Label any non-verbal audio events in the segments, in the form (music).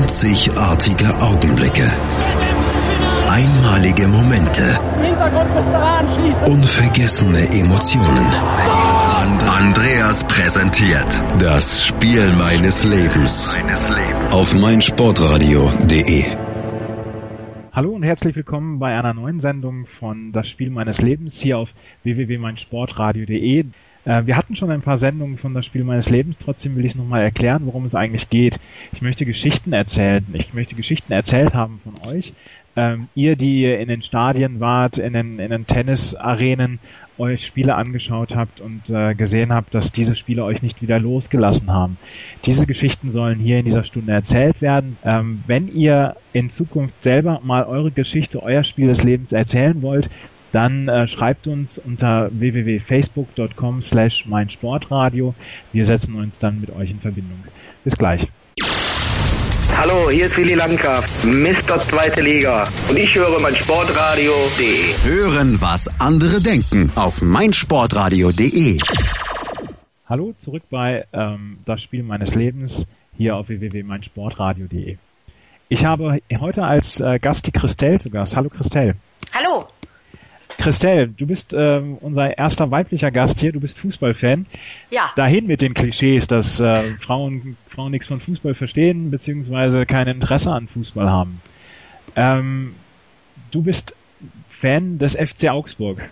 Einzigartige Augenblicke. Einmalige Momente. Unvergessene Emotionen. Andreas präsentiert das Spiel meines Lebens auf meinsportradio.de. Hallo und herzlich willkommen bei einer neuen Sendung von Das Spiel meines Lebens hier auf www.meinsportradio.de. Äh, wir hatten schon ein paar Sendungen von das Spiel meines Lebens, trotzdem will ich es nochmal erklären, worum es eigentlich geht. Ich möchte Geschichten erzählen. Ich möchte Geschichten erzählt haben von euch. Ähm, ihr, die in den Stadien wart, in den, in den Tennisarenen, euch Spiele angeschaut habt und äh, gesehen habt, dass diese Spiele euch nicht wieder losgelassen haben. Diese Geschichten sollen hier in dieser Stunde erzählt werden. Ähm, wenn ihr in Zukunft selber mal eure Geschichte, euer Spiel des Lebens erzählen wollt, dann äh, schreibt uns unter www.facebook.com slash meinsportradio. Wir setzen uns dann mit euch in Verbindung. Bis gleich. Hallo, hier ist Willi Landgraf, Mr. Zweite Liga. Und ich höre meinsportradio.de. Hören, was andere denken auf meinsportradio.de. Hallo, zurück bei ähm, Das Spiel meines Lebens hier auf www.meinsportradio.de. Ich habe heute als äh, Gast die Christelle zu Gast. Hallo Christelle. Hallo. Christelle, du bist ähm, unser erster weiblicher Gast hier, du bist Fußballfan. Ja. Dahin mit den Klischees, dass äh, Frauen, Frauen nichts von Fußball verstehen, beziehungsweise kein Interesse an Fußball haben. Ähm, du bist Fan des FC Augsburg.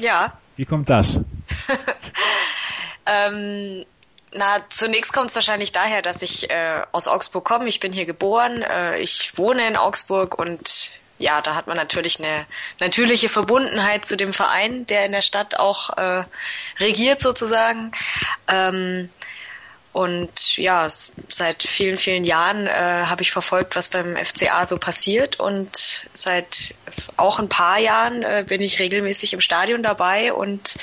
Ja. Wie kommt das? (laughs) (laughs) ähm, na, zunächst kommt es wahrscheinlich daher, dass ich äh, aus Augsburg komme. Ich bin hier geboren, äh, ich wohne in Augsburg und ja, da hat man natürlich eine natürliche Verbundenheit zu dem Verein, der in der Stadt auch äh, regiert sozusagen. Ähm, und ja, seit vielen, vielen Jahren äh, habe ich verfolgt, was beim FCA so passiert. Und seit auch ein paar Jahren äh, bin ich regelmäßig im Stadion dabei. Und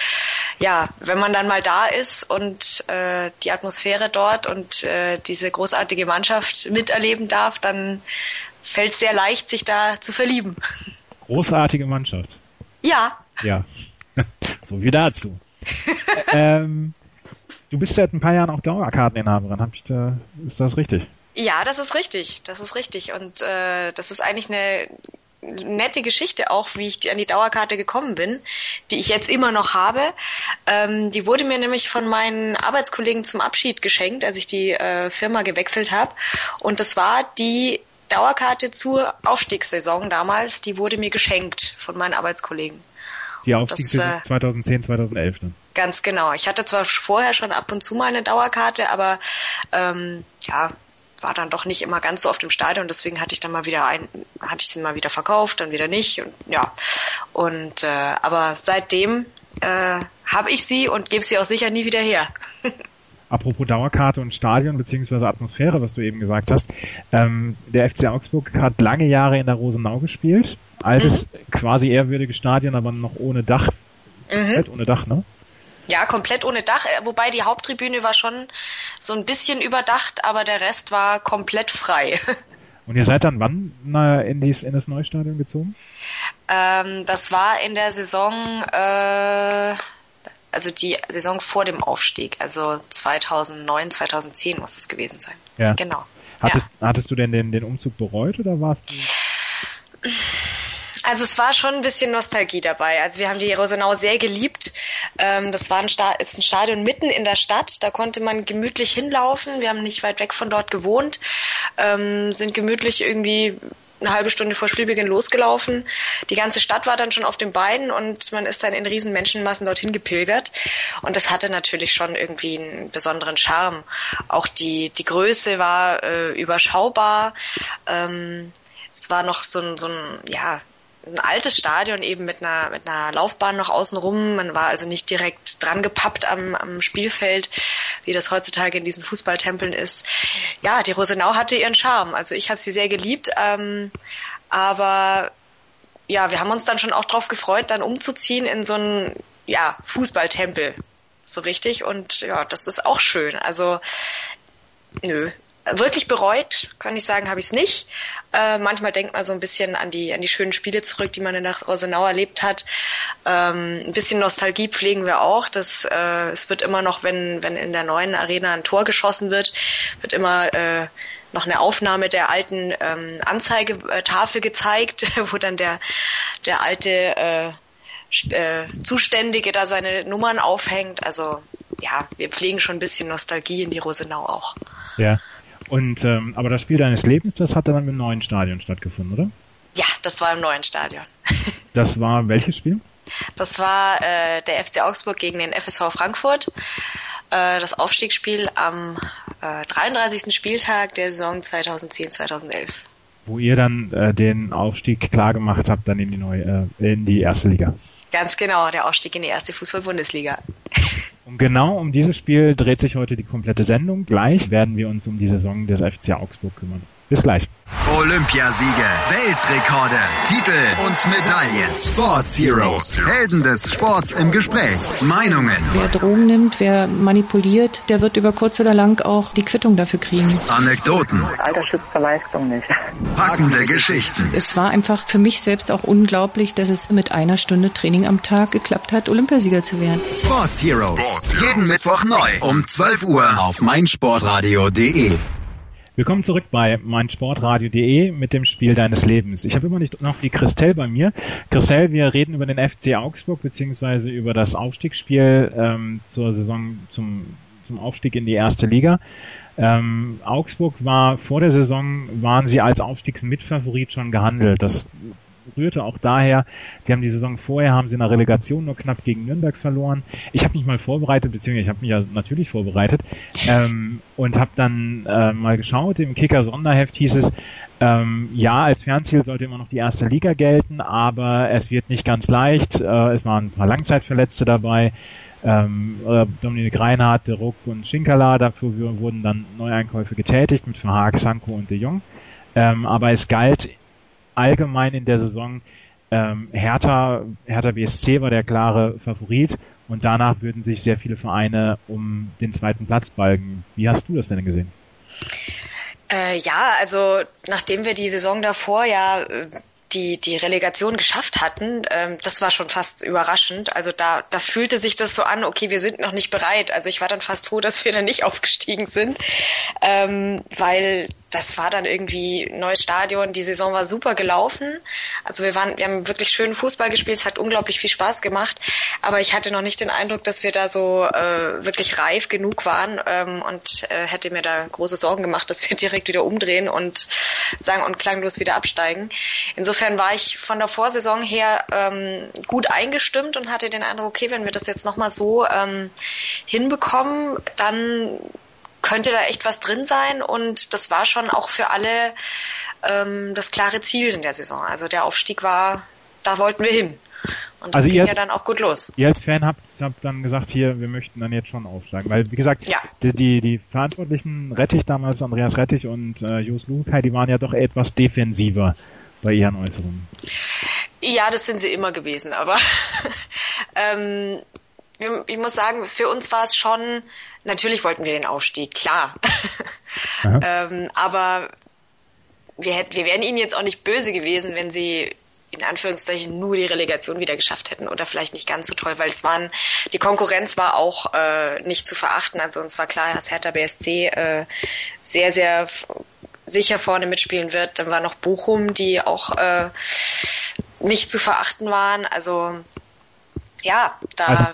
ja, wenn man dann mal da ist und äh, die Atmosphäre dort und äh, diese großartige Mannschaft miterleben darf, dann fällt es sehr leicht, sich da zu verlieben. Großartige Mannschaft. Ja. Ja. (laughs) so wie dazu. (laughs) ähm, du bist seit ein paar Jahren auch Dauerkarteninhaberin. Hab ich da, ist das richtig? Ja, das ist richtig. Das ist richtig. Und äh, das ist eigentlich eine nette Geschichte auch, wie ich an die Dauerkarte gekommen bin, die ich jetzt immer noch habe. Ähm, die wurde mir nämlich von meinen Arbeitskollegen zum Abschied geschenkt, als ich die äh, Firma gewechselt habe. Und das war die Dauerkarte zur Aufstiegssaison damals, die wurde mir geschenkt von meinen Arbeitskollegen. Die Aufstiegssaison äh, 2010, 2011 dann. Ganz genau. Ich hatte zwar vorher schon ab und zu mal eine Dauerkarte, aber ähm, ja, war dann doch nicht immer ganz so auf dem Stadion, deswegen hatte ich dann mal wieder ein, hatte ich sie mal wieder verkauft, dann wieder nicht und ja. Und äh, aber seitdem äh, habe ich sie und gebe sie auch sicher nie wieder her. (laughs) Apropos Dauerkarte und Stadion beziehungsweise Atmosphäre, was du eben gesagt hast. Ähm, der FC Augsburg hat lange Jahre in der Rosenau gespielt. Altes, mhm. quasi ehrwürdiges Stadion, aber noch ohne Dach. Mhm. Komplett ohne Dach, ne? Ja, komplett ohne Dach, äh, wobei die Haupttribüne war schon so ein bisschen überdacht, aber der Rest war komplett frei. (laughs) Und ihr seid dann wann in, dies, in das Neustadion gezogen? Ähm, das war in der Saison äh, also die Saison vor dem Aufstieg, also 2009, 2010 muss es gewesen sein. Ja. Genau. Hattest, ja. hattest du denn den, den Umzug bereut oder warst du? Also es war schon ein bisschen Nostalgie dabei. Also wir haben die Rosenau sehr geliebt. Ähm, das war ein, Sta ist ein Stadion mitten in der Stadt. Da konnte man gemütlich hinlaufen. Wir haben nicht weit weg von dort gewohnt, ähm, sind gemütlich irgendwie eine halbe Stunde vor Spielbeginn losgelaufen. Die ganze Stadt war dann schon auf den Beinen und man ist dann in riesen Menschenmassen dorthin gepilgert. Und das hatte natürlich schon irgendwie einen besonderen Charme. Auch die, die Größe war äh, überschaubar. Ähm, es war noch so ein, so ein, ja, ein altes Stadion eben mit einer, mit einer Laufbahn noch außenrum. Man war also nicht direkt dran gepappt am, am Spielfeld, wie das heutzutage in diesen Fußballtempeln ist. Ja, die Rosenau hatte ihren Charme. Also ich habe sie sehr geliebt. Ähm, aber ja, wir haben uns dann schon auch drauf gefreut, dann umzuziehen in so einen ja, Fußballtempel. So richtig. Und ja, das ist auch schön. Also, nö, wirklich bereut, kann ich sagen, habe ich es nicht. Äh, manchmal denkt man so ein bisschen an die, an die schönen Spiele zurück, die man in der Rosenau erlebt hat. Ähm, ein bisschen Nostalgie pflegen wir auch. Das, äh, es wird immer noch, wenn, wenn in der neuen Arena ein Tor geschossen wird, wird immer äh, noch eine Aufnahme der alten ähm, Anzeigetafel gezeigt, (laughs) wo dann der, der alte äh, äh, Zuständige da seine Nummern aufhängt. Also ja, wir pflegen schon ein bisschen Nostalgie in die Rosenau auch. Ja. Und ähm, aber das Spiel deines Lebens, das hat dann im neuen Stadion stattgefunden, oder? Ja, das war im neuen Stadion. (laughs) das war welches Spiel? Das war äh, der FC Augsburg gegen den FSV Frankfurt. Äh, das Aufstiegsspiel am äh, 33. Spieltag der Saison 2010-2011. Wo ihr dann äh, den Aufstieg klar gemacht habt, dann in die neue, äh, in die erste Liga. Ganz genau, der Aufstieg in die erste Fußball-Bundesliga. (laughs) Und genau um dieses Spiel dreht sich heute die komplette Sendung. Gleich werden wir uns um die Saison des FC Augsburg kümmern. Bis gleich. Olympiasiege, Weltrekorde, Titel und Medaillen. Sports Heroes, Helden des Sports im Gespräch. Meinungen. Wer Drogen nimmt, wer manipuliert, der wird über kurz oder lang auch die Quittung dafür kriegen. Anekdoten. Alter schützt Verleistung nicht. Packende Geschichten. Es war einfach für mich selbst auch unglaublich, dass es mit einer Stunde Training am Tag geklappt hat, Olympiasieger zu werden. Sports Heroes. Jeden Mittwoch neu um 12 Uhr auf meinsportradio.de. Willkommen zurück bei meinsportradio.de mit dem Spiel deines Lebens. Ich habe immer nicht noch die Christelle bei mir. Christelle, wir reden über den FC Augsburg beziehungsweise über das Aufstiegsspiel ähm, zur Saison zum, zum Aufstieg in die erste Liga. Ähm, Augsburg war vor der Saison waren sie als Aufstiegsmitfavorit schon gehandelt. Das rührte auch daher, sie haben die Saison vorher, haben sie in der Relegation nur knapp gegen Nürnberg verloren. Ich habe mich mal vorbereitet, beziehungsweise ich habe mich ja natürlich vorbereitet ähm, und habe dann äh, mal geschaut, im Kicker Sonderheft hieß es, ähm, ja, als Fernziel sollte immer noch die erste Liga gelten, aber es wird nicht ganz leicht. Äh, es waren ein paar Langzeitverletzte dabei. Ähm, äh, Dominik Reinhardt, De Ruck und Schinkala, dafür wurden dann Neueinkäufe getätigt mit Verhaag, Sanko und De Jong. Ähm, aber es galt allgemein in der Saison ähm, Hertha, Hertha BSC war der klare Favorit und danach würden sich sehr viele Vereine um den zweiten Platz balgen. Wie hast du das denn gesehen? Äh, ja, also nachdem wir die Saison davor ja äh, die, die Relegation geschafft hatten, ähm, das war schon fast überraschend. Also da, da fühlte sich das so an, okay, wir sind noch nicht bereit. Also ich war dann fast froh, dass wir dann nicht aufgestiegen sind, ähm, weil das war dann irgendwie neues Stadion. Die Saison war super gelaufen. Also wir waren, wir haben wirklich schönen Fußball gespielt. Es hat unglaublich viel Spaß gemacht. Aber ich hatte noch nicht den Eindruck, dass wir da so äh, wirklich reif genug waren ähm, und äh, hätte mir da große Sorgen gemacht, dass wir (laughs) direkt wieder umdrehen und sagen und klanglos wieder absteigen. Insofern war ich von der Vorsaison her ähm, gut eingestimmt und hatte den Eindruck, okay, wenn wir das jetzt nochmal so ähm, hinbekommen, dann könnte da echt was drin sein und das war schon auch für alle ähm, das klare Ziel in der Saison. Also der Aufstieg war, da wollten wir hin. Und das also ging als, ja dann auch gut los. Ihr als Fan habt, habt dann gesagt, hier, wir möchten dann jetzt schon aufsteigen. Weil, wie gesagt, ja. die, die, die Verantwortlichen, Rettich damals, Andreas Rettich und äh, Jos Lukai, die waren ja doch etwas defensiver bei ihren Äußerungen. Ja, das sind sie immer gewesen, aber (laughs) ähm, ich muss sagen, für uns war es schon, natürlich wollten wir den Aufstieg, klar. (laughs) ähm, aber wir, hätten, wir wären ihnen jetzt auch nicht böse gewesen, wenn sie in Anführungszeichen nur die Relegation wieder geschafft hätten oder vielleicht nicht ganz so toll, weil es waren, die Konkurrenz war auch äh, nicht zu verachten. Also uns war klar, dass Hertha BSC äh, sehr, sehr sicher vorne mitspielen wird. Dann war noch Bochum, die auch äh, nicht zu verachten waren. Also ja, da also,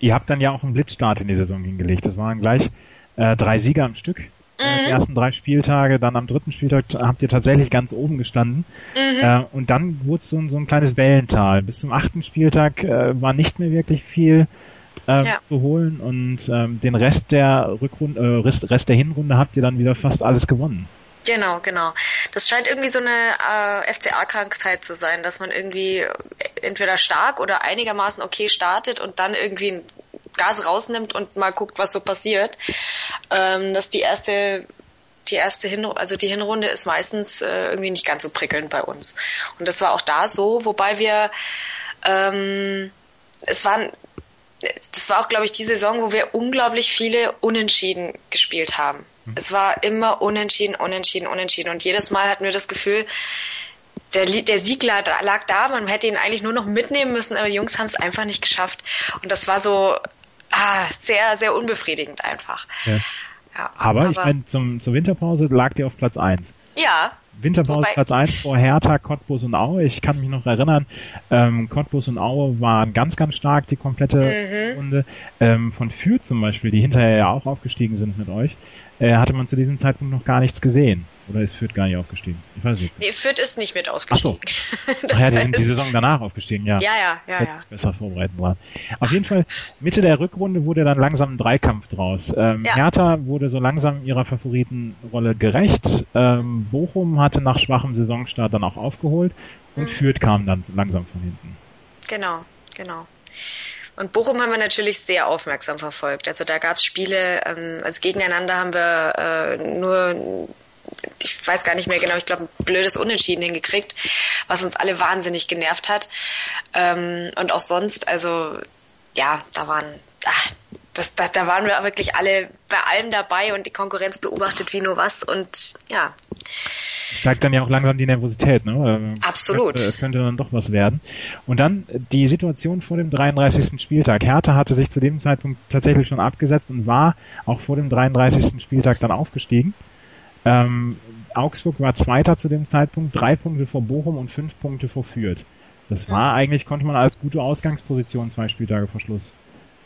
ihr habt dann ja auch einen Blitzstart in die Saison hingelegt. Das waren gleich äh, drei Sieger am Stück. Äh, mhm. Die ersten drei Spieltage, dann am dritten Spieltag habt ihr tatsächlich ganz oben gestanden. Mhm. Äh, und dann wurde es so, so, ein kleines Wellental. Bis zum achten Spieltag äh, war nicht mehr wirklich viel äh, ja. zu holen und ähm, den Rest der Rückrunde, äh, Rest, Rest der Hinrunde habt ihr dann wieder fast alles gewonnen. Genau, genau. Das scheint irgendwie so eine äh, FCA-Krankheit zu sein, dass man irgendwie entweder stark oder einigermaßen okay startet und dann irgendwie Gas rausnimmt und mal guckt, was so passiert. Ähm, dass die erste die erste Hinrunde, also die Hinrunde ist meistens äh, irgendwie nicht ganz so prickelnd bei uns. Und das war auch da so, wobei wir ähm, es waren das war auch, glaube ich, die Saison, wo wir unglaublich viele Unentschieden gespielt haben. Mhm. Es war immer Unentschieden, Unentschieden, Unentschieden. Und jedes Mal hatten wir das Gefühl, der, der Sieg lag, lag da, man hätte ihn eigentlich nur noch mitnehmen müssen, aber die Jungs haben es einfach nicht geschafft. Und das war so ah, sehr, sehr unbefriedigend einfach. Ja. ja. Aber, aber ich meine, zum, zur Winterpause lag die auf Platz 1. Ja, Winterpause Wobei, Platz 1 vor Hertha, Cottbus und Aue. Ich kann mich noch erinnern, ähm, Cottbus und Aue waren ganz, ganz stark die komplette mhm. Runde. Ähm, von Fürth zum Beispiel, die hinterher ja auch aufgestiegen sind mit euch, äh, hatte man zu diesem Zeitpunkt noch gar nichts gesehen. Oder ist Fürth gar nicht aufgestiegen? Ich weiß nicht. Nee, Fürth ist nicht mit ausgestiegen. Ach so. Ach (laughs) ja, die sind die Saison danach aufgestiegen, ja. Ja, ja, ja, ja. Besser vorbereiten dran. Auf jeden Fall, Mitte der Rückrunde wurde dann langsam ein Dreikampf draus. Ähm, ja. Hertha wurde so langsam ihrer Favoritenrolle gerecht. Ähm, Bochum hatte nach schwachem Saisonstart dann auch aufgeholt. Und mhm. Fürth kam dann langsam von hinten. Genau, genau. Und Bochum haben wir natürlich sehr aufmerksam verfolgt. Also da gab es Spiele, ähm, also gegeneinander haben wir äh, nur ich weiß gar nicht mehr genau, ich glaube, ein blödes Unentschieden hingekriegt, was uns alle wahnsinnig genervt hat. Ähm, und auch sonst, also ja, da waren, ach, das, da, da waren wir wirklich alle bei allem dabei und die Konkurrenz beobachtet wie nur was und ja. Steigt dann ja auch langsam die Nervosität, ne? Ähm, Absolut. Es könnte, es könnte dann doch was werden. Und dann die Situation vor dem 33. Spieltag. Hertha hatte sich zu dem Zeitpunkt tatsächlich schon abgesetzt und war auch vor dem 33. Spieltag dann aufgestiegen. Ähm, Augsburg war Zweiter zu dem Zeitpunkt, drei Punkte vor Bochum und fünf Punkte vor Fürth. Das war eigentlich, konnte man als gute Ausgangsposition zwei Spieltage vor Schluss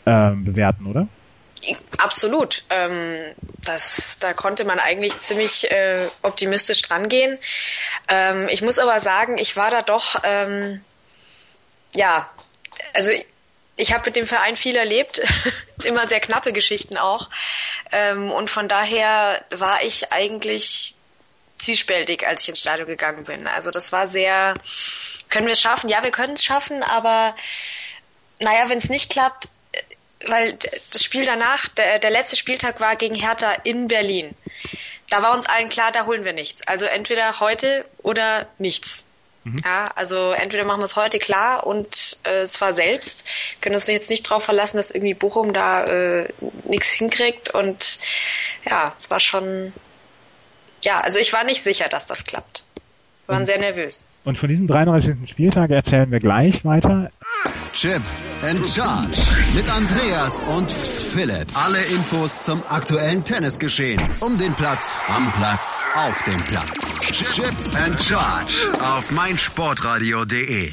ähm, bewerten, oder? Absolut. Ähm, das, da konnte man eigentlich ziemlich äh, optimistisch drangehen. Ähm, ich muss aber sagen, ich war da doch, ähm, ja, also ich habe mit dem Verein viel erlebt, (laughs) immer sehr knappe Geschichten auch. Ähm, und von daher war ich eigentlich zwiespältig, als ich ins Stadion gegangen bin. Also das war sehr, können wir es schaffen? Ja, wir können es schaffen, aber naja, wenn es nicht klappt, weil das Spiel danach, der, der letzte Spieltag war gegen Hertha in Berlin. Da war uns allen klar, da holen wir nichts. Also entweder heute oder nichts. Mhm. Ja, also entweder machen wir es heute klar und äh, zwar selbst, können uns jetzt nicht darauf verlassen, dass irgendwie Bochum da äh, nichts hinkriegt und ja, es war schon, ja, also ich war nicht sicher, dass das klappt. Wir waren mhm. sehr nervös. Und von diesem 33. Spieltag erzählen wir gleich weiter. Chip and Charge mit Andreas und Philipp. Alle Infos zum aktuellen Tennisgeschehen. Um den Platz, am Platz, auf dem Platz. Chip and Charge auf meinsportradio.de.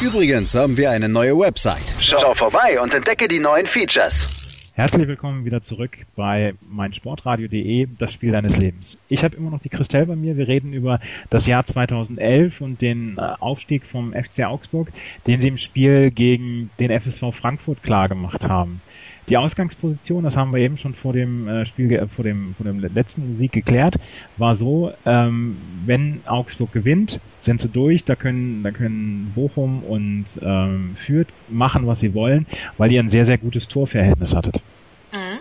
Übrigens haben wir eine neue Website. Schau vorbei und entdecke die neuen Features. Herzlich willkommen wieder zurück bei meinsportradio.de, das Spiel deines Lebens. Ich habe immer noch die Christelle bei mir. Wir reden über das Jahr 2011 und den äh, Aufstieg vom FC Augsburg, den sie im Spiel gegen den FSV Frankfurt klar gemacht haben. Die Ausgangsposition, das haben wir eben schon vor dem äh, Spiel, vor dem, vor dem letzten Musik geklärt, war so, ähm, wenn Augsburg gewinnt, sind sie durch, da können, da können Bochum und ähm, Fürth machen, was sie wollen, weil ihr ein sehr, sehr gutes Torverhältnis hattet. Mhm.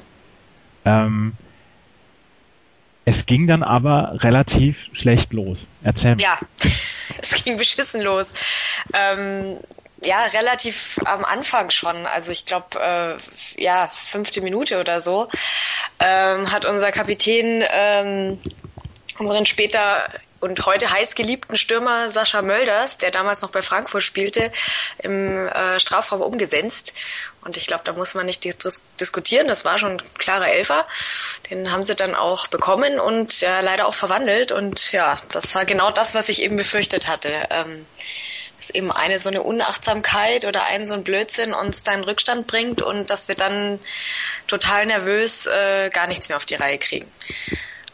Ähm, es ging dann aber relativ schlecht los. Erzähl mir. Ja, (laughs) es ging beschissen los. Ähm, ja, relativ am Anfang schon. Also ich glaube, äh, ja, fünfte Minute oder so, ähm, hat unser Kapitän ähm, unseren später und heute heiß geliebten Stürmer Sascha Mölders, der damals noch bei Frankfurt spielte, im äh, Strafraum umgesetzt. Und ich glaube, da muss man nicht dis diskutieren. Das war schon ein klarer Elfer. Den haben sie dann auch bekommen und ja, leider auch verwandelt. Und ja, das war genau das, was ich eben befürchtet hatte. Ähm, dass eben eine so eine Unachtsamkeit oder ein so ein Blödsinn uns dann Rückstand bringt und dass wir dann total nervös äh, gar nichts mehr auf die Reihe kriegen.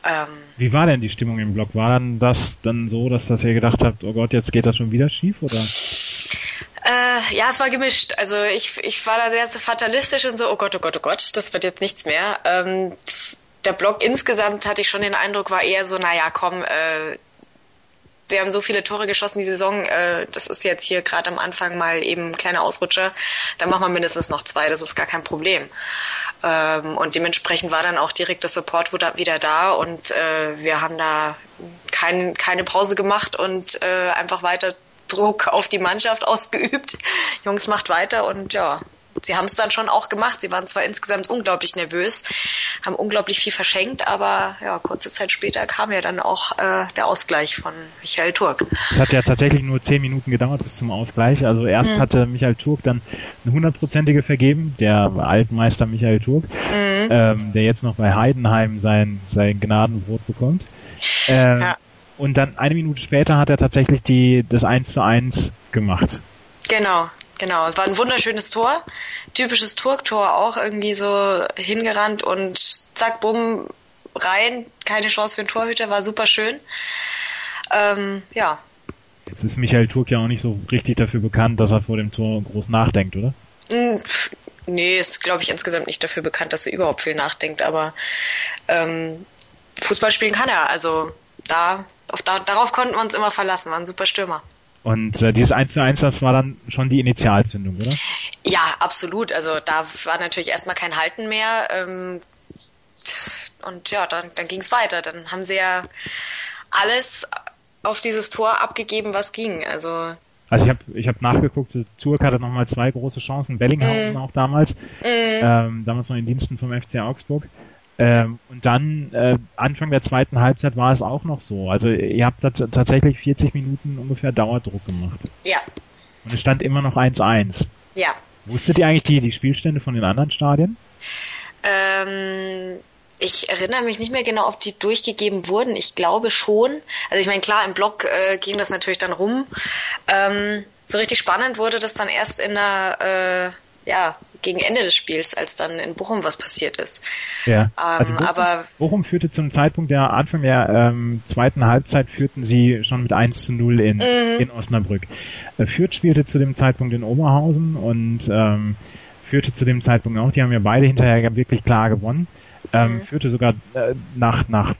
Ähm, Wie war denn die Stimmung im Block? War dann das dann so, dass, dass ihr gedacht habt, oh Gott, jetzt geht das schon wieder schief oder? Äh, ja, es war gemischt. Also ich, ich war da sehr so fatalistisch und so, oh Gott, oh Gott, oh Gott, das wird jetzt nichts mehr. Ähm, der Block insgesamt hatte ich schon den Eindruck, war eher so, naja, komm, äh, wir haben so viele Tore geschossen die Saison, äh, das ist jetzt hier gerade am Anfang mal eben ein kleiner Ausrutscher, dann machen wir mindestens noch zwei, das ist gar kein Problem. Ähm, und dementsprechend war dann auch direkt der Support wieder da und äh, wir haben da kein, keine Pause gemacht und äh, einfach weiter Druck auf die Mannschaft (laughs) ausgeübt. Jungs macht weiter und ja, sie haben es dann schon auch gemacht. Sie waren zwar insgesamt unglaublich nervös, haben unglaublich viel verschenkt, aber ja, kurze Zeit später kam ja dann auch äh, der Ausgleich von Michael Turk. Es hat ja tatsächlich nur zehn Minuten gedauert bis zum Ausgleich. Also erst mhm. hatte Michael Turk dann eine hundertprozentige vergeben, der Altmeister Michael Turk. Mhm. ähm, der jetzt noch bei Heidenheim sein, sein Gnadenbrot bekommt. Äh, ja. Und dann eine Minute später hat er tatsächlich die, das 1 zu 1 gemacht. Genau, genau. War ein wunderschönes Tor. Typisches Turktor auch irgendwie so hingerannt und zack, bumm, rein. Keine Chance für den Torhüter, war super schön. Ähm, ja. Jetzt ist Michael Turk ja auch nicht so richtig dafür bekannt, dass er vor dem Tor groß nachdenkt, oder? Hm, nee, ist, glaube ich, insgesamt nicht dafür bekannt, dass er überhaupt viel nachdenkt, aber ähm, Fußball spielen kann er. Also da, auf, da darauf konnten wir uns immer verlassen, war ein super Stürmer. Und äh, dieses 1 zu 1, das war dann schon die Initialzündung, oder? Ja, absolut. Also da war natürlich erstmal kein Halten mehr. Ähm, und ja, dann, dann ging es weiter. Dann haben sie ja alles auf dieses Tor abgegeben, was ging. Also also ich habe ich hab nachgeguckt, Turk hatte nochmal zwei große Chancen, Bellinghausen mm. auch damals, mm. ähm, damals noch in Diensten vom FC Augsburg. Ähm, und dann äh, Anfang der zweiten Halbzeit war es auch noch so. Also ihr habt tatsächlich 40 Minuten ungefähr Dauerdruck gemacht. Ja. Und es stand immer noch 1-1. Ja. Wusstet ihr eigentlich die, die Spielstände von den anderen Stadien? Ähm, ich erinnere mich nicht mehr genau, ob die durchgegeben wurden. Ich glaube schon. Also ich meine, klar, im Blog äh, ging das natürlich dann rum. Ähm, so richtig spannend wurde das dann erst in der äh, ja, gegen Ende des Spiels, als dann in Bochum was passiert ist. Ja. Ähm, also Bochum, aber Bochum führte zum Zeitpunkt der Anfang der ähm, zweiten Halbzeit führten sie schon mit 1 zu 0 in, mhm. in Osnabrück. Äh, Fürth spielte zu dem Zeitpunkt in Oberhausen und ähm, führte zu dem Zeitpunkt auch, die haben ja beide hinterher wirklich klar gewonnen. Ähm, mhm. Führte sogar äh, nach, nach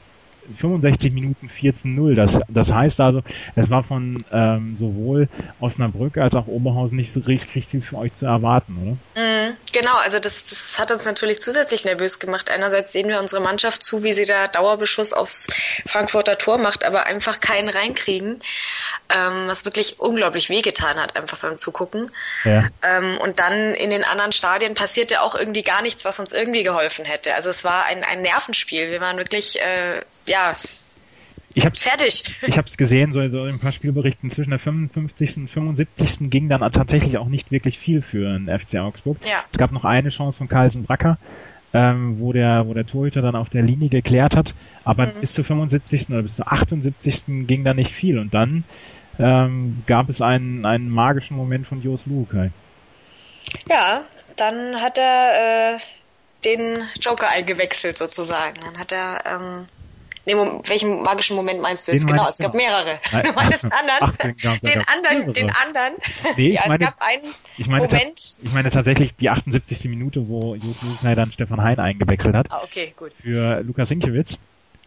65 Minuten 14-0. Das, das heißt also, es war von ähm, sowohl Osnabrück als auch Oberhausen nicht so richtig viel für euch zu erwarten, oder? Mhm, genau, also das, das hat uns natürlich zusätzlich nervös gemacht. Einerseits sehen wir unsere Mannschaft zu, wie sie da Dauerbeschuss aufs Frankfurter Tor macht, aber einfach keinen reinkriegen, ähm, was wirklich unglaublich wehgetan hat, einfach beim Zugucken. Ja. Ähm, und dann in den anderen Stadien passierte auch irgendwie gar nichts, was uns irgendwie geholfen hätte. Also es war ein, ein Nervenspiel. Wir waren wirklich äh, ja, ich hab's, fertig. Ich habe es gesehen, so, so in ein paar Spielberichten zwischen der 55. und 75. ging dann tatsächlich auch nicht wirklich viel für den FC Augsburg. Ja. Es gab noch eine Chance von Carlsen Bracker, ähm, wo der wo der Torhüter dann auf der Linie geklärt hat, aber mhm. bis zur 75. oder bis zur 78. ging da nicht viel und dann ähm, gab es einen einen magischen Moment von Jos Lukai. Ja, dann hat er äh, den Joker eingewechselt sozusagen. Dann hat er ähm, Nee, welchen magischen Moment meinst du jetzt? Den genau, es gab mehrere. Nein, (laughs) du meintest anderen. Ach, den anderen, den anderen. Nee, ich ja, meine, es gab einen ich meine, Moment. Ich meine tatsächlich die 78. Minute, wo Jus Luknay dann Stefan Hein eingewechselt hat. Ah, okay, gut. Für Lukas Sinkiewicz.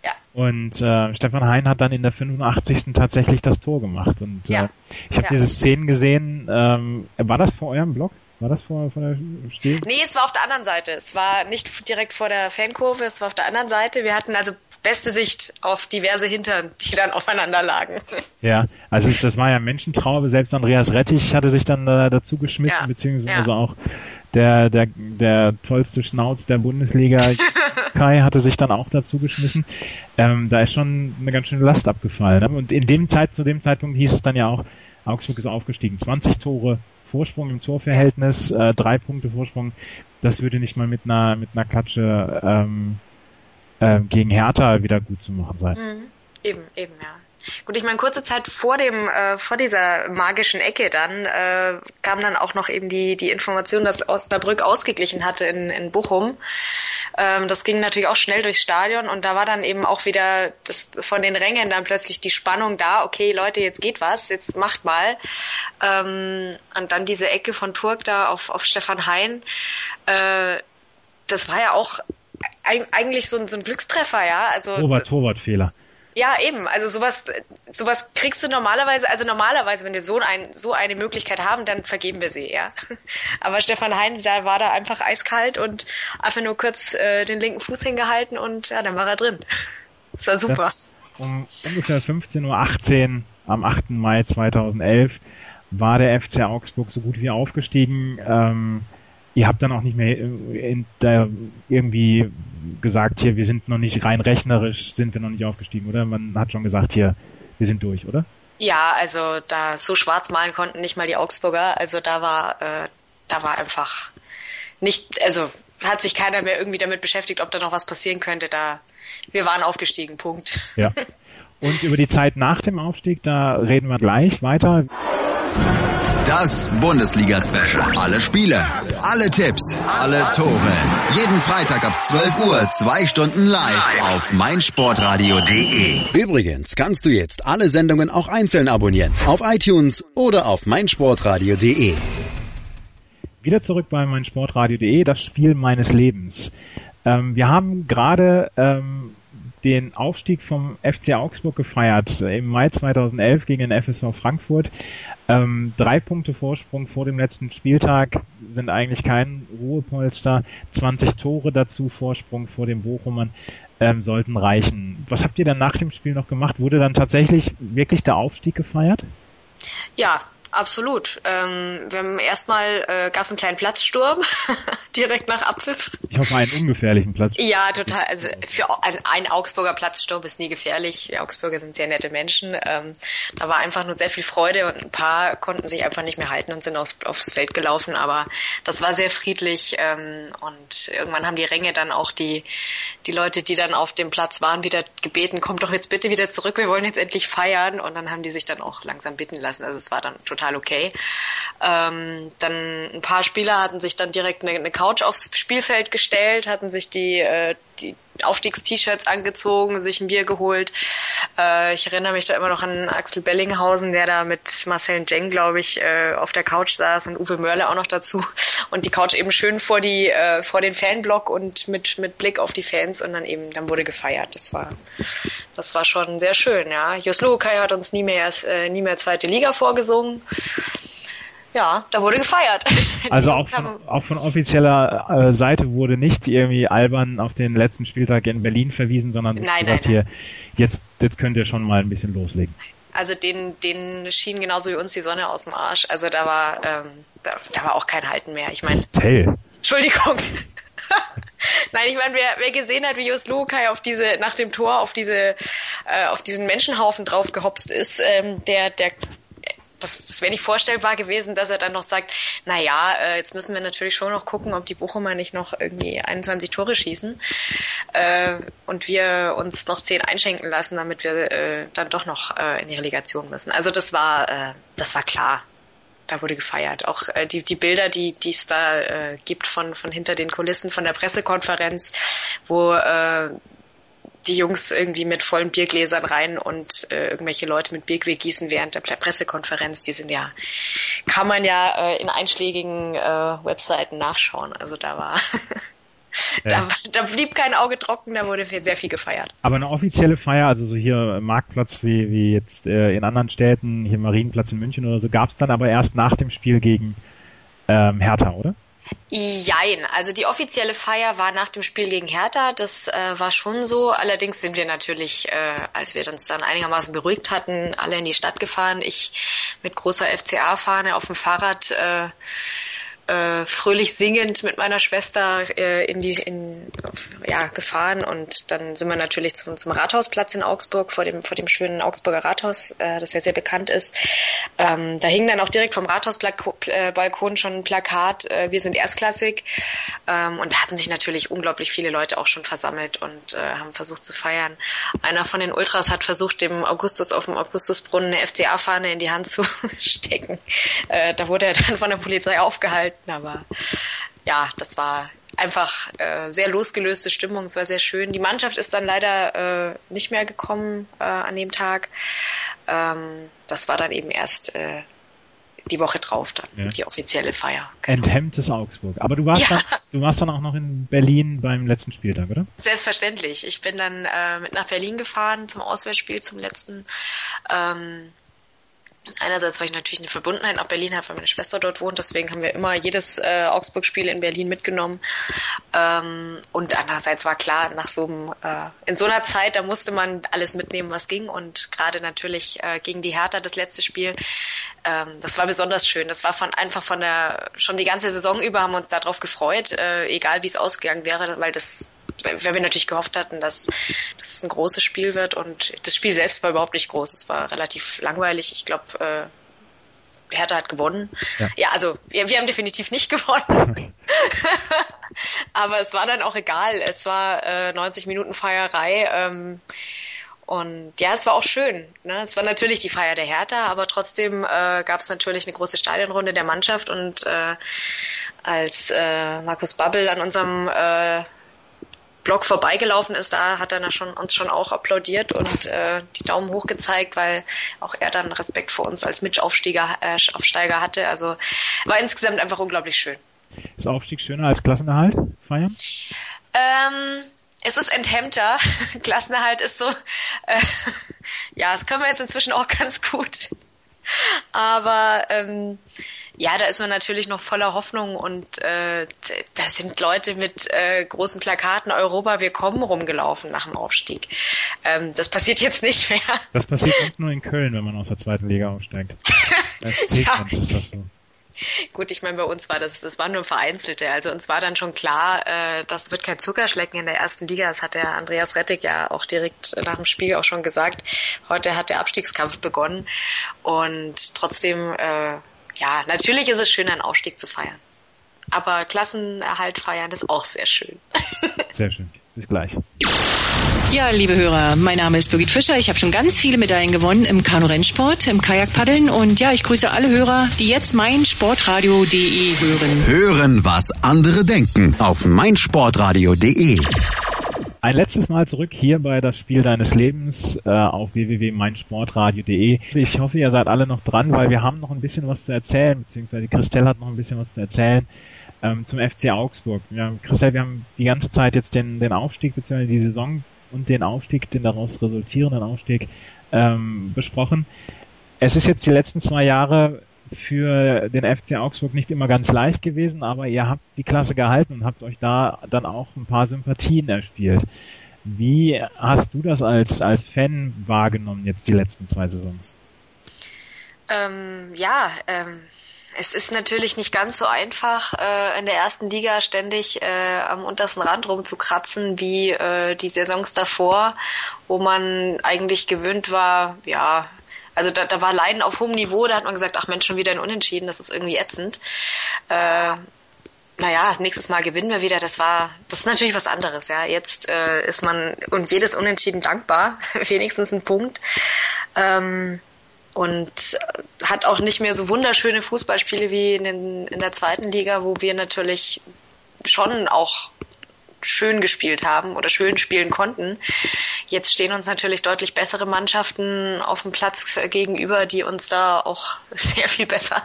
Ja. Und äh, Stefan Hein hat dann in der 85. tatsächlich das Tor gemacht. Und äh, ja. ich habe diese Szenen gesehen. Ähm, war das vor eurem Blog? War das vor, vor der Steh? Nee, es war auf der anderen Seite. Es war nicht direkt vor der Fankurve, es war auf der anderen Seite. Wir hatten also beste Sicht auf diverse Hintern, die dann aufeinander lagen. Ja, also das war ja Menschentraube. Selbst Andreas Rettich hatte sich dann äh, dazu geschmissen, ja, beziehungsweise ja. auch der, der, der tollste Schnauz der Bundesliga, (laughs) Kai, hatte sich dann auch dazu geschmissen. Ähm, da ist schon eine ganz schöne Last abgefallen. Ne? Und in dem Zeit, zu dem Zeitpunkt hieß es dann ja auch, Augsburg ist aufgestiegen. 20 Tore Vorsprung im Torverhältnis, äh, drei Punkte Vorsprung. Das würde nicht mal mit einer, mit einer Klatsche ähm, äh, gegen Hertha wieder gut zu machen sein. Mhm. Eben, eben, ja. Gut, ich meine, kurze Zeit vor dem, äh, vor dieser magischen Ecke dann äh, kam dann auch noch eben die die Information, dass Osnabrück ausgeglichen hatte in, in Bochum. Ähm, das ging natürlich auch schnell durchs Stadion und da war dann eben auch wieder das von den Rängen dann plötzlich die Spannung da. Okay, Leute, jetzt geht was, jetzt macht mal. Ähm, und dann diese Ecke von Turk da auf auf Stefan Hein. Äh, das war ja auch eigentlich so ein, so ein Glückstreffer, ja. Also Torwart, Torwartfehler. Ja, eben. Also sowas, sowas kriegst du normalerweise, also normalerweise, wenn wir so, ein, so eine Möglichkeit haben, dann vergeben wir sie, ja. (laughs) Aber Stefan Hein, da war da einfach eiskalt und einfach nur kurz äh, den linken Fuß hingehalten und ja, dann war er drin. (laughs) Das war super. Um ungefähr 15.18 Uhr am 8. Mai 2011 war der FC Augsburg so gut wie aufgestiegen. Ähm, ihr habt dann auch nicht mehr in, da irgendwie gesagt, hier, wir sind noch nicht rein rechnerisch, sind wir noch nicht aufgestiegen, oder? Man hat schon gesagt, hier, wir sind durch, oder? Ja, also da so schwarz malen konnten nicht mal die Augsburger. Also da war, äh, da war einfach nicht, also hat sich keiner mehr irgendwie damit beschäftigt, ob da noch was passieren könnte. Da wir waren aufgestiegen, Punkt. Ja. (laughs) Und über die Zeit nach dem Aufstieg, da reden wir gleich weiter. Das Bundesliga-Special. Alle Spiele, alle Tipps, alle Tore. Jeden Freitag ab 12 Uhr, zwei Stunden live auf meinsportradio.de. Übrigens kannst du jetzt alle Sendungen auch einzeln abonnieren. Auf iTunes oder auf meinsportradio.de. Wieder zurück bei meinsportradio.de, das Spiel meines Lebens. Ähm, wir haben gerade ähm, den Aufstieg vom FC Augsburg gefeiert im Mai 2011 gegen den FSV Frankfurt. Ähm, drei Punkte Vorsprung vor dem letzten Spieltag sind eigentlich kein Ruhepolster. 20 Tore dazu Vorsprung vor den Bochumern ähm, sollten reichen. Was habt ihr dann nach dem Spiel noch gemacht? Wurde dann tatsächlich wirklich der Aufstieg gefeiert? Ja, Absolut. Ähm, wir haben erstmal äh, gab es einen kleinen Platzsturm (laughs) direkt nach Abpfiff. Ich hoffe einen ungefährlichen Platzsturm. Ja, total. Also für also ein Augsburger Platzsturm ist nie gefährlich. Die Augsburger sind sehr nette Menschen. Ähm, da war einfach nur sehr viel Freude und ein paar konnten sich einfach nicht mehr halten und sind aufs, aufs Feld gelaufen. Aber das war sehr friedlich ähm, und irgendwann haben die Ränge dann auch die die Leute, die dann auf dem Platz waren, wieder gebeten, kommt doch jetzt bitte wieder zurück. Wir wollen jetzt endlich feiern. Und dann haben die sich dann auch langsam bitten lassen. Also es war dann total total okay. Ähm, dann ein paar Spieler hatten sich dann direkt eine, eine Couch aufs Spielfeld gestellt, hatten sich die, äh, die Aufstiegst-T-Shirts angezogen, sich ein Bier geholt. Äh, ich erinnere mich da immer noch an Axel Bellinghausen, der da mit Marcel Jeng, glaube ich, äh, auf der Couch saß und Uwe Mörle auch noch dazu. Und die Couch eben schön vor die äh, vor den Fanblock und mit mit Blick auf die Fans und dann eben dann wurde gefeiert. Das war das war schon sehr schön, ja. Jos Lukai hat uns nie mehr äh, nie mehr zweite Liga vorgesungen. Ja, da wurde gefeiert. (laughs) Also auch von, auch von offizieller äh, Seite wurde nicht irgendwie albern auf den letzten Spieltag in Berlin verwiesen, sondern nein, gesagt nein, nein. hier, jetzt, jetzt könnt ihr schon mal ein bisschen loslegen. Also den, den schien genauso wie uns die Sonne aus dem Arsch. Also da war, ähm, da, da war auch kein Halten mehr. Ich meine. Entschuldigung. (laughs) Nein, ich meine, wer, wer gesehen hat, wie Jos Lukai auf diese, nach dem Tor auf diese, äh, auf diesen Menschenhaufen draufgehopst ist, ähm, der, der das, das wäre nicht vorstellbar gewesen, dass er dann noch sagt, na ja, äh, jetzt müssen wir natürlich schon noch gucken, ob die Bochumer nicht noch irgendwie 21 Tore schießen äh, und wir uns noch 10 einschenken lassen, damit wir äh, dann doch noch äh, in die Relegation müssen. Also das war, äh, das war klar. Da wurde gefeiert. Auch äh, die, die Bilder, die es da äh, gibt von, von hinter den Kulissen, von der Pressekonferenz, wo äh, die Jungs irgendwie mit vollen Biergläsern rein und äh, irgendwelche Leute mit Bierquill gießen während der Pressekonferenz. Die sind ja, kann man ja äh, in einschlägigen äh, Webseiten nachschauen. Also da war, (laughs) ja. da, da blieb kein Auge trocken, da wurde sehr viel gefeiert. Aber eine offizielle Feier, also so hier Marktplatz wie, wie jetzt äh, in anderen Städten, hier Marienplatz in München oder so, gab es dann aber erst nach dem Spiel gegen ähm, Hertha, oder? Jein, also die offizielle Feier war nach dem Spiel gegen Hertha, das äh, war schon so. Allerdings sind wir natürlich, äh, als wir uns dann einigermaßen beruhigt hatten, alle in die Stadt gefahren. Ich mit großer FCA-Fahne auf dem Fahrrad äh, äh, fröhlich singend mit meiner Schwester äh, in die in, ja gefahren und dann sind wir natürlich zum, zum Rathausplatz in Augsburg vor dem vor dem schönen Augsburger Rathaus, äh, das ja sehr bekannt ist. Ähm, da hing dann auch direkt vom Rathausbalkon schon ein Plakat: äh, Wir sind erstklassig ähm, und da hatten sich natürlich unglaublich viele Leute auch schon versammelt und äh, haben versucht zu feiern. Einer von den Ultras hat versucht, dem Augustus auf dem Augustusbrunnen eine FCA-Fahne in die Hand zu (laughs) stecken. Äh, da wurde er dann von der Polizei aufgehalten gehalten, aber ja, das war einfach äh, sehr losgelöste Stimmung. Es war sehr schön. Die Mannschaft ist dann leider äh, nicht mehr gekommen äh, an dem Tag. Ähm, das war dann eben erst äh, die Woche drauf dann, ja. die offizielle Feier. Genau. Enthemmtes Augsburg. Aber du warst, ja. dann, du warst dann auch noch in Berlin beim letzten Spieltag, oder? Selbstverständlich. Ich bin dann äh, mit nach Berlin gefahren zum Auswärtsspiel, zum letzten. Ähm, Einerseits, weil ich natürlich eine Verbundenheit nach Berlin habe, weil meine Schwester dort wohnt. Deswegen haben wir immer jedes äh, Augsburg-Spiel in Berlin mitgenommen. Ähm, und andererseits war klar, nach so einem, äh, in so einer Zeit, da musste man alles mitnehmen, was ging. Und gerade natürlich äh, gegen die Hertha das letzte Spiel, ähm, das war besonders schön. Das war von einfach von der, schon die ganze Saison über haben wir uns darauf gefreut, äh, egal wie es ausgegangen wäre, weil das weil wir natürlich gehofft hatten, dass, dass es ein großes Spiel wird und das Spiel selbst war überhaupt nicht groß. Es war relativ langweilig. Ich glaube, äh, Hertha hat gewonnen. Ja, ja also wir, wir, haben definitiv nicht (laughs) gewonnen. aber es war dann auch egal. Es war äh, 90 Minuten Feierei. Ähm, und ja, es war auch schön. Ne? Es war natürlich die Feier der Hertha, aber trotzdem äh, gab es natürlich eine große Stadionrunde der Mannschaft und äh, als äh, Markus Babbel an unserem äh, Blog vorbeigelaufen ist, da hat er schon, uns schon auch applaudiert und äh, die Daumen hoch gezeigt, weil auch er dann Respekt vor uns als Mitaufsteiger äh, Aufsteiger hatte. Also war insgesamt einfach unglaublich schön. Ist Aufstieg schöner als Klassenerhalt feiern? Ähm, es ist enthemmter. (laughs) Klassenerhalt ist so, äh, (laughs) ja, das können wir jetzt inzwischen auch (laughs) ganz gut. Aber ähm, ja, da ist man natürlich noch voller Hoffnung und äh, da sind Leute mit äh, großen Plakaten Europa, wir kommen rumgelaufen nach dem Aufstieg. Ähm, das passiert jetzt nicht mehr. Das passiert sonst nur in (laughs) Köln, wenn man aus der zweiten Liga aufsteigt. (laughs) Als ja. ist das so. Gut, ich meine, bei uns war das, das waren nur vereinzelte. Also uns war dann schon klar, äh, das wird kein Zuckerschlecken in der ersten Liga. Das hat der Andreas Rettig ja auch direkt nach dem Spiel auch schon gesagt. Heute hat der Abstiegskampf begonnen und trotzdem, äh, ja, natürlich ist es schön, einen Aufstieg zu feiern. Aber Klassenerhalt feiern ist auch sehr schön. (laughs) Sehr schön. Bis gleich. Ja, liebe Hörer, mein Name ist Birgit Fischer. Ich habe schon ganz viele Medaillen gewonnen im Kanu-Rennsport, im Kajakpaddeln und ja, ich grüße alle Hörer, die jetzt mein Sportradio.de hören. Hören, was andere denken auf meinsportradio.de. Ein letztes Mal zurück hier bei das Spiel deines Lebens äh, auf www.meinsportradio.de. Ich hoffe, ihr seid alle noch dran, weil wir haben noch ein bisschen was zu erzählen, beziehungsweise Christelle hat noch ein bisschen was zu erzählen ähm, zum FC Augsburg. Ja, Christelle, wir haben die ganze Zeit jetzt den, den Aufstieg, beziehungsweise die Saison und den Aufstieg, den daraus resultierenden Aufstieg ähm, besprochen. Es ist jetzt die letzten zwei Jahre für den FC Augsburg nicht immer ganz leicht gewesen, aber ihr habt die Klasse gehalten und habt euch da dann auch ein paar Sympathien erspielt. Wie hast du das als, als Fan wahrgenommen jetzt die letzten zwei Saisons? Ähm, ja, ähm, es ist natürlich nicht ganz so einfach, äh, in der ersten Liga ständig äh, am untersten Rand rumzukratzen wie äh, die Saisons davor, wo man eigentlich gewöhnt war, ja, also da, da war Leiden auf hohem Niveau, da hat man gesagt, ach Mensch, schon wieder ein Unentschieden, das ist irgendwie ätzend. Äh, naja, nächstes Mal gewinnen wir wieder. Das war, das ist natürlich was anderes, ja. Jetzt äh, ist man und jedes Unentschieden dankbar, (laughs) wenigstens ein Punkt. Ähm, und hat auch nicht mehr so wunderschöne Fußballspiele wie in, den, in der zweiten Liga, wo wir natürlich schon auch schön gespielt haben oder schön spielen konnten. Jetzt stehen uns natürlich deutlich bessere Mannschaften auf dem Platz gegenüber, die uns da auch (laughs) sehr viel besser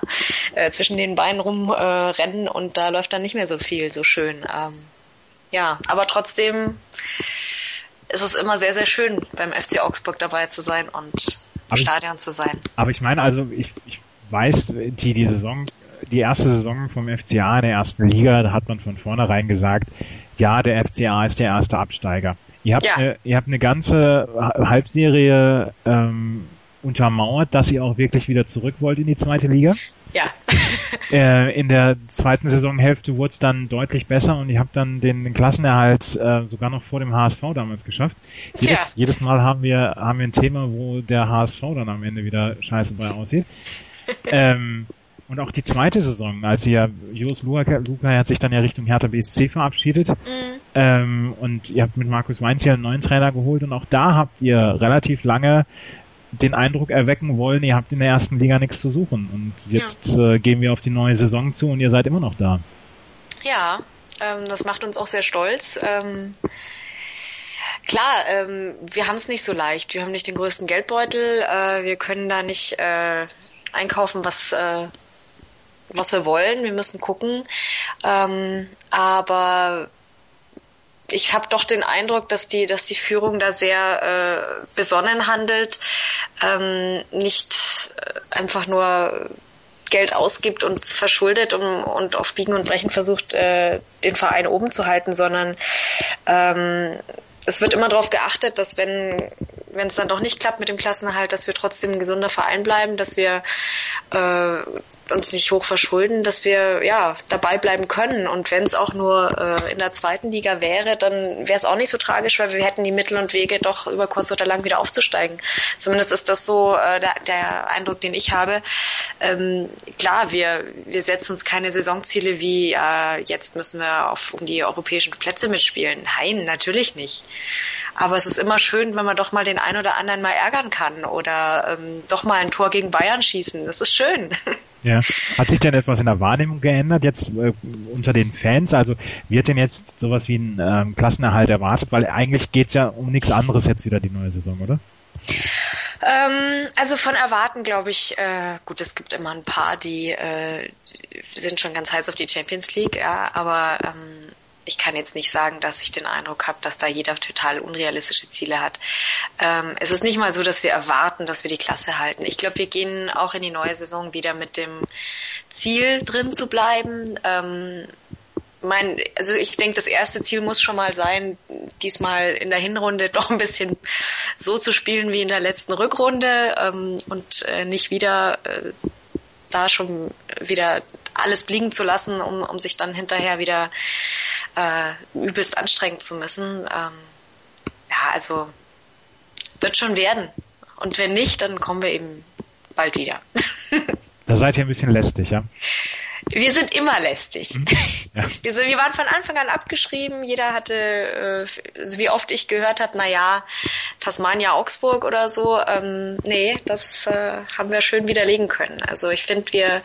äh, zwischen den Beinen rumrennen äh, und da läuft dann nicht mehr so viel so schön. Ähm, ja, aber trotzdem ist es immer sehr, sehr schön, beim FC Augsburg dabei zu sein und im Stadion zu sein. Aber ich meine, also ich, ich weiß, die, die Saison, die erste Saison vom FCA in der ersten Liga, da hat man von vornherein gesagt, ja, der FCA ist der erste Absteiger. Ihr habt, ja. eine, ihr habt eine ganze Halbserie ähm, untermauert, dass ihr auch wirklich wieder zurück wollt in die zweite Liga. Ja. (laughs) äh, in der zweiten Saisonhälfte wurde es dann deutlich besser und ihr habt dann den, den Klassenerhalt äh, sogar noch vor dem HSV damals geschafft. Jedes, ja. jedes Mal haben wir, haben wir ein Thema, wo der HSV dann am Ende wieder scheiße bei aussieht. (laughs) ähm, und auch die zweite Saison, als ihr, Jos Luca, Luca hat sich dann ja Richtung Hertha BSC verabschiedet. Mhm. Ähm, und ihr habt mit Markus Weinz hier einen neuen Trainer geholt und auch da habt ihr relativ lange den Eindruck erwecken wollen, ihr habt in der ersten Liga nichts zu suchen. Und jetzt ja. äh, gehen wir auf die neue Saison zu und ihr seid immer noch da. Ja, ähm, das macht uns auch sehr stolz. Ähm, klar, ähm, wir haben es nicht so leicht. Wir haben nicht den größten Geldbeutel. Äh, wir können da nicht äh, einkaufen, was äh, was wir wollen. Wir müssen gucken. Ähm, aber ich habe doch den Eindruck, dass die, dass die Führung da sehr äh, besonnen handelt, ähm, nicht äh, einfach nur Geld ausgibt und verschuldet und, und auf Biegen und Brechen versucht, äh, den Verein oben zu halten, sondern ähm, es wird immer darauf geachtet, dass wenn wenn es dann doch nicht klappt mit dem Klassenerhalt, dass wir trotzdem ein gesunder Verein bleiben, dass wir äh, uns nicht hoch verschulden, dass wir ja dabei bleiben können. Und wenn es auch nur äh, in der zweiten Liga wäre, dann wäre es auch nicht so tragisch, weil wir hätten die Mittel und Wege doch über kurz oder lang wieder aufzusteigen. Zumindest ist das so äh, der, der Eindruck, den ich habe. Ähm, klar, wir, wir setzen uns keine Saisonziele wie äh, jetzt müssen wir auf, um die europäischen Plätze mitspielen. Nein, natürlich nicht. Aber es ist immer schön, wenn man doch mal den einen oder anderen mal ärgern kann oder ähm, doch mal ein Tor gegen Bayern schießen. Das ist schön. (laughs) Ja. Hat sich denn etwas in der Wahrnehmung geändert jetzt äh, unter den Fans? Also wird denn jetzt sowas wie ein ähm, Klassenerhalt erwartet? Weil eigentlich geht's ja um nichts anderes jetzt wieder die neue Saison, oder? Ähm, also von erwarten glaube ich, äh, gut, es gibt immer ein paar, die äh, sind schon ganz heiß auf die Champions League, ja, aber ähm, ich kann jetzt nicht sagen, dass ich den Eindruck habe, dass da jeder total unrealistische Ziele hat. Ähm, es ist nicht mal so, dass wir erwarten, dass wir die Klasse halten. Ich glaube, wir gehen auch in die neue Saison wieder mit dem Ziel drin zu bleiben. Ähm, mein, also ich denke, das erste Ziel muss schon mal sein, diesmal in der Hinrunde (laughs) doch ein bisschen so zu spielen wie in der letzten Rückrunde ähm, und äh, nicht wieder äh, da schon wieder alles bliegen zu lassen, um, um sich dann hinterher wieder äh, übelst anstrengen zu müssen. Ähm, ja, also wird schon werden. Und wenn nicht, dann kommen wir eben bald wieder. (laughs) da seid ihr ein bisschen lästig, ja? Wir sind immer lästig. Mhm. Ja. (laughs) Wir, sind, wir, waren von Anfang an abgeschrieben. Jeder hatte, äh, wie oft ich gehört habe, na ja, Tasmania, Augsburg oder so. Ähm, nee, das äh, haben wir schön widerlegen können. Also ich finde, wir,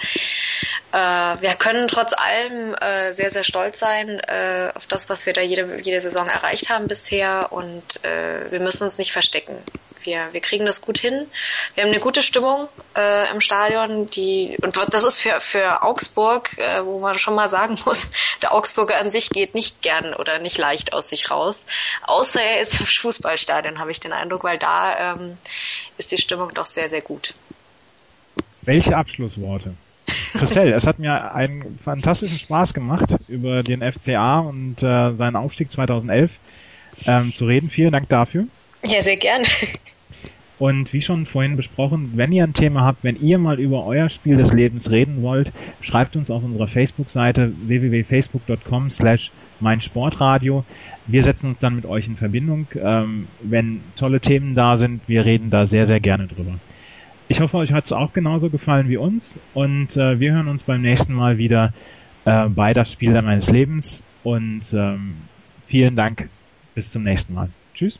äh, wir können trotz allem äh, sehr, sehr stolz sein äh, auf das, was wir da jede, jede Saison erreicht haben bisher. Und äh, wir müssen uns nicht verstecken wir, wir kriegen das gut hin. Wir haben eine gute Stimmung äh, im Stadion, die und das ist für, für Augsburg, äh, wo man schon mal sagen muss, (laughs) der Augsburger an sich geht nicht gern oder nicht leicht aus sich raus. Außer er ist im Fußballstadion, habe ich den Eindruck, weil da ähm, ist die Stimmung doch sehr, sehr gut. Welche Abschlussworte? Christelle, es hat mir einen fantastischen Spaß gemacht, über den FCA und äh, seinen Aufstieg 2011 ähm, zu reden. Vielen Dank dafür. Ja, sehr gern. Und wie schon vorhin besprochen, wenn ihr ein Thema habt, wenn ihr mal über euer Spiel des Lebens reden wollt, schreibt uns auf unserer Facebook-Seite www.facebook.com slash meinsportradio. Wir setzen uns dann mit euch in Verbindung. Ähm, wenn tolle Themen da sind, wir reden da sehr, sehr gerne drüber. Ich hoffe, euch hat es auch genauso gefallen wie uns und äh, wir hören uns beim nächsten Mal wieder äh, bei das Spiel meines Lebens und ähm, vielen Dank. Bis zum nächsten Mal. Tschüss.